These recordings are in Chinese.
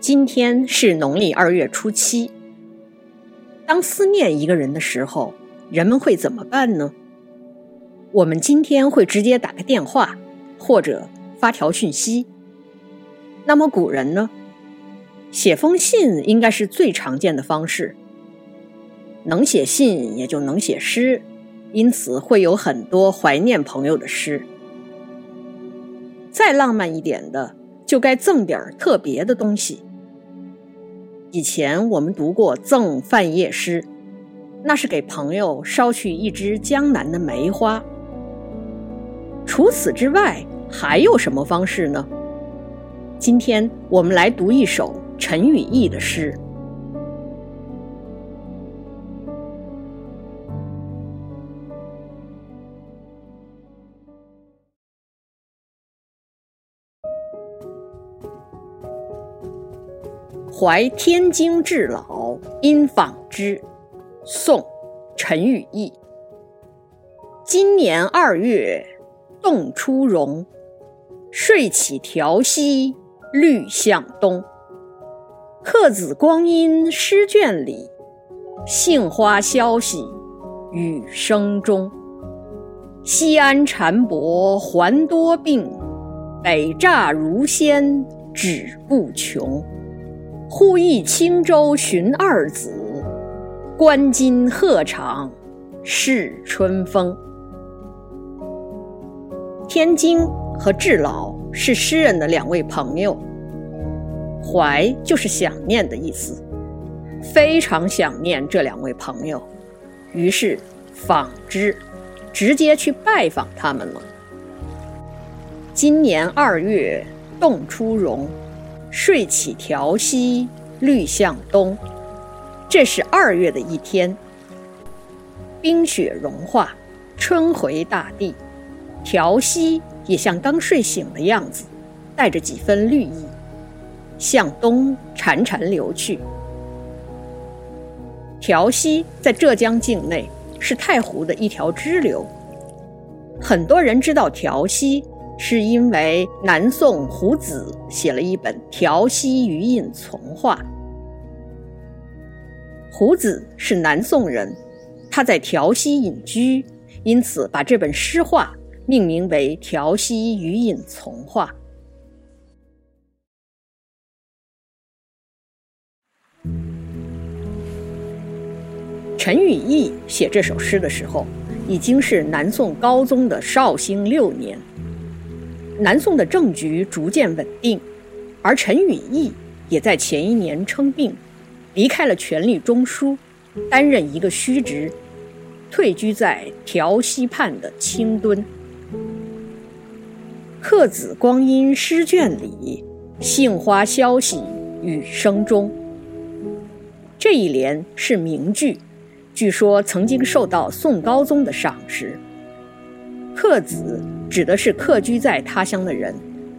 今天是农历二月初七。当思念一个人的时候，人们会怎么办呢？我们今天会直接打个电话，或者发条讯息。那么古人呢？写封信应该是最常见的方式。能写信，也就能写诗，因此会有很多怀念朋友的诗。再浪漫一点的，就该赠点特别的东西。以前我们读过《赠范晔诗》，那是给朋友捎去一支江南的梅花。除此之外，还有什么方式呢？今天我们来读一首陈与义的诗。怀天经至老，因访之。宋·陈与义。今年二月，冻初融。睡起调息，绿向东。客子光阴诗卷里，杏花消息雨声中。西安禅伯还多病，北栅如仙只顾穷。忽忆轻舟寻二子，观今鹤场试春风。天津和至老是诗人的两位朋友，怀就是想念的意思，非常想念这两位朋友，于是访之，直接去拜访他们了。今年二月，冻初融。睡起调息，绿向东。这是二月的一天，冰雪融化，春回大地。调息也像刚睡醒的样子，带着几分绿意，向东潺潺流去。调息在浙江境内，是太湖的一条支流。很多人知道调息。是因为南宋胡子写了一本《调息余韵从话》。胡子是南宋人，他在调息隐居，因此把这本诗画命名为《调息余韵从话》。陈与义写这首诗的时候，已经是南宋高宗的绍兴六年。南宋的政局逐渐稳定，而陈与义也在前一年称病，离开了权力中枢，担任一个虚职，退居在调息畔的清墩。客子光阴诗卷里，杏花消息雨声中。这一联是名句，据说曾经受到宋高宗的赏识。客子指的是客居在他乡的人，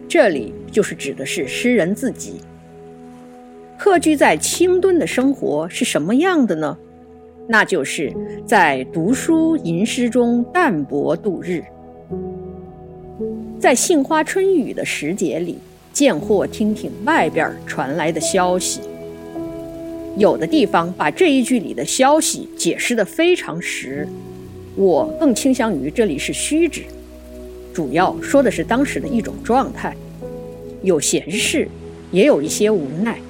这里就是指的是诗人自己。客居在清墩的生活是什么样的呢？那就是在读书吟诗中淡泊度日，在杏花春雨的时节里，见或听听外边传来的消息。有的地方把这一句里的消息解释得非常实。我更倾向于这里是虚指，主要说的是当时的一种状态，有闲适，也有一些无奈。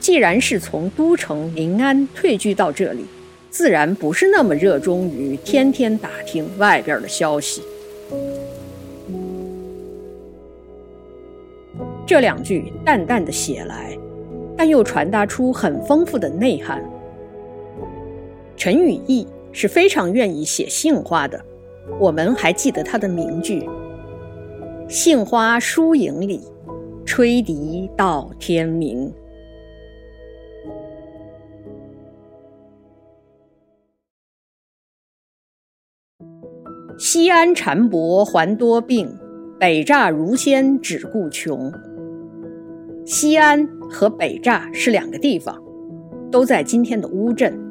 既然是从都城临安退居到这里，自然不是那么热衷于天天打听外边的消息。这两句淡淡的写来，但又传达出很丰富的内涵。陈与义。是非常愿意写杏花的，我们还记得他的名句：“杏花疏影里，吹笛到天明。”西安禅伯还多病，北栅如仙只顾穷。西安和北栅是两个地方，都在今天的乌镇。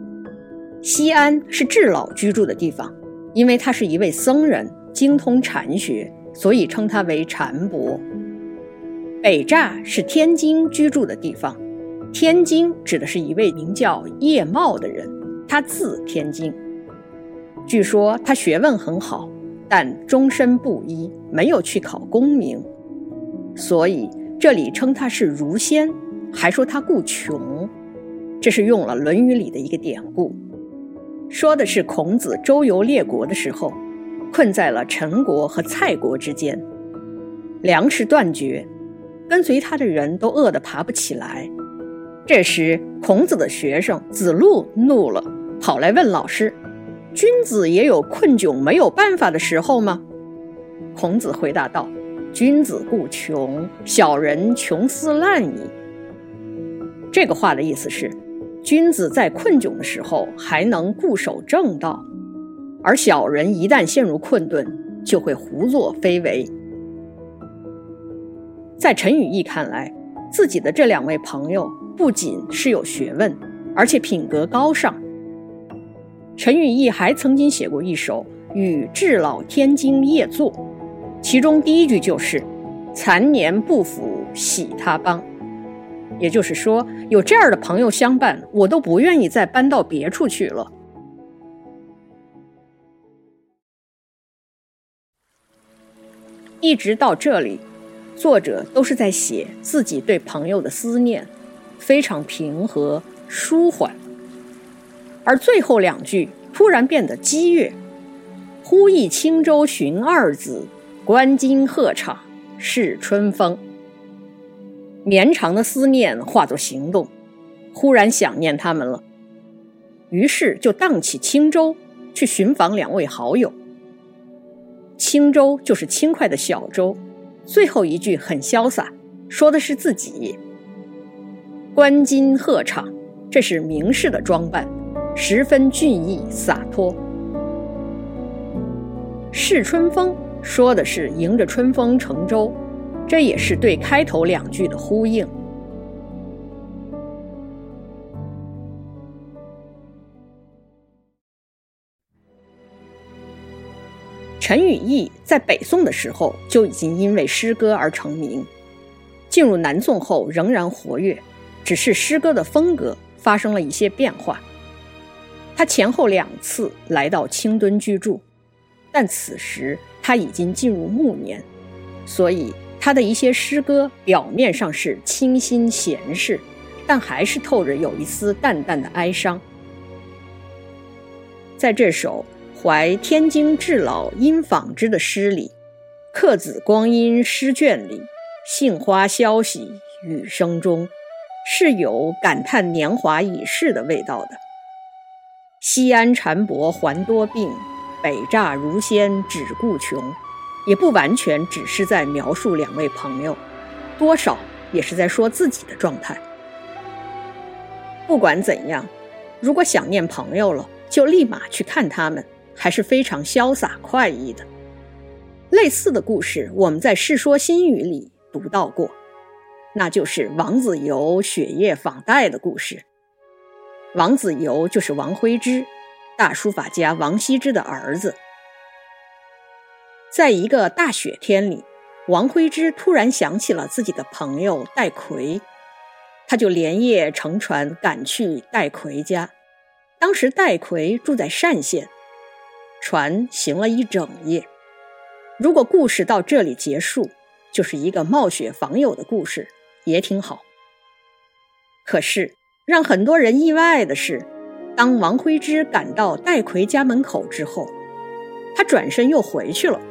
西安是智老居住的地方，因为他是一位僧人，精通禅学，所以称他为禅伯。北栅是天津居住的地方，天津指的是一位名叫叶茂的人，他字天津。据说他学问很好，但终身布衣，没有去考功名，所以这里称他是儒仙，还说他故穷。这是用了《论语》里的一个典故，说的是孔子周游列国的时候，困在了陈国和蔡国之间，粮食断绝，跟随他的人都饿得爬不起来。这时，孔子的学生子路怒了，跑来问老师。君子也有困窘没有办法的时候吗？孔子回答道：“君子固穷，小人穷斯滥矣。”这个话的意思是，君子在困窘的时候还能固守正道，而小人一旦陷入困顿，就会胡作非为。在陈与义看来，自己的这两位朋友不仅是有学问，而且品格高尚。陈与义还曾经写过一首《与至老天津夜作》，其中第一句就是“残年不腐喜他邦”，也就是说，有这样的朋友相伴，我都不愿意再搬到别处去了。一直到这里，作者都是在写自己对朋友的思念，非常平和舒缓。而最后两句突然变得激越，“忽忆轻舟寻二子，观今鹤场是春风。”绵长的思念化作行动，忽然想念他们了，于是就荡起轻舟去寻访两位好友。轻舟就是轻快的小舟。最后一句很潇洒，说的是自己。观今鹤场，这是名士的装扮。十分俊逸洒脱。试春风说的是迎着春风乘舟，这也是对开头两句的呼应。陈与义在北宋的时候就已经因为诗歌而成名，进入南宋后仍然活跃，只是诗歌的风格发生了一些变化。他前后两次来到清敦居住，但此时他已经进入暮年，所以他的一些诗歌表面上是清新闲适，但还是透着有一丝淡淡的哀伤。在这首《怀天津至老因访之》的诗里，“客子光阴诗卷里，杏花消息雨声中”，是有感叹年华已逝的味道的。西安禅薄还多病，北栅如仙只顾穷，也不完全只是在描述两位朋友，多少也是在说自己的状态。不管怎样，如果想念朋友了，就立马去看他们，还是非常潇洒快意的。类似的故事，我们在《世说新语》里读到过，那就是王子猷雪夜访戴的故事。王子猷就是王徽之，大书法家王羲之的儿子。在一个大雪天里，王徽之突然想起了自己的朋友戴逵，他就连夜乘船赶去戴逵家。当时戴逵住在单县，船行了一整夜。如果故事到这里结束，就是一个冒雪访友的故事，也挺好。可是。让很多人意外的是，当王徽之赶到戴逵家门口之后，他转身又回去了。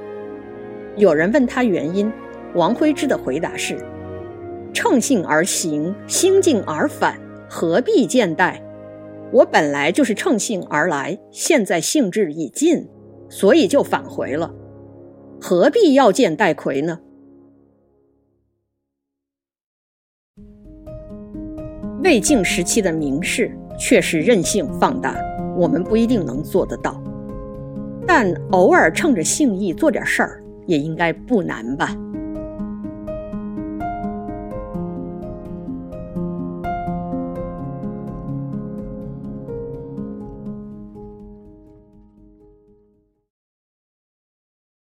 有人问他原因，王徽之的回答是：“乘兴而行，兴尽而返，何必见戴？我本来就是乘兴而来，现在兴致已尽，所以就返回了，何必要见戴逵呢？”魏晋时期的名士确实任性放大，我们不一定能做得到，但偶尔趁着兴意做点事儿，也应该不难吧。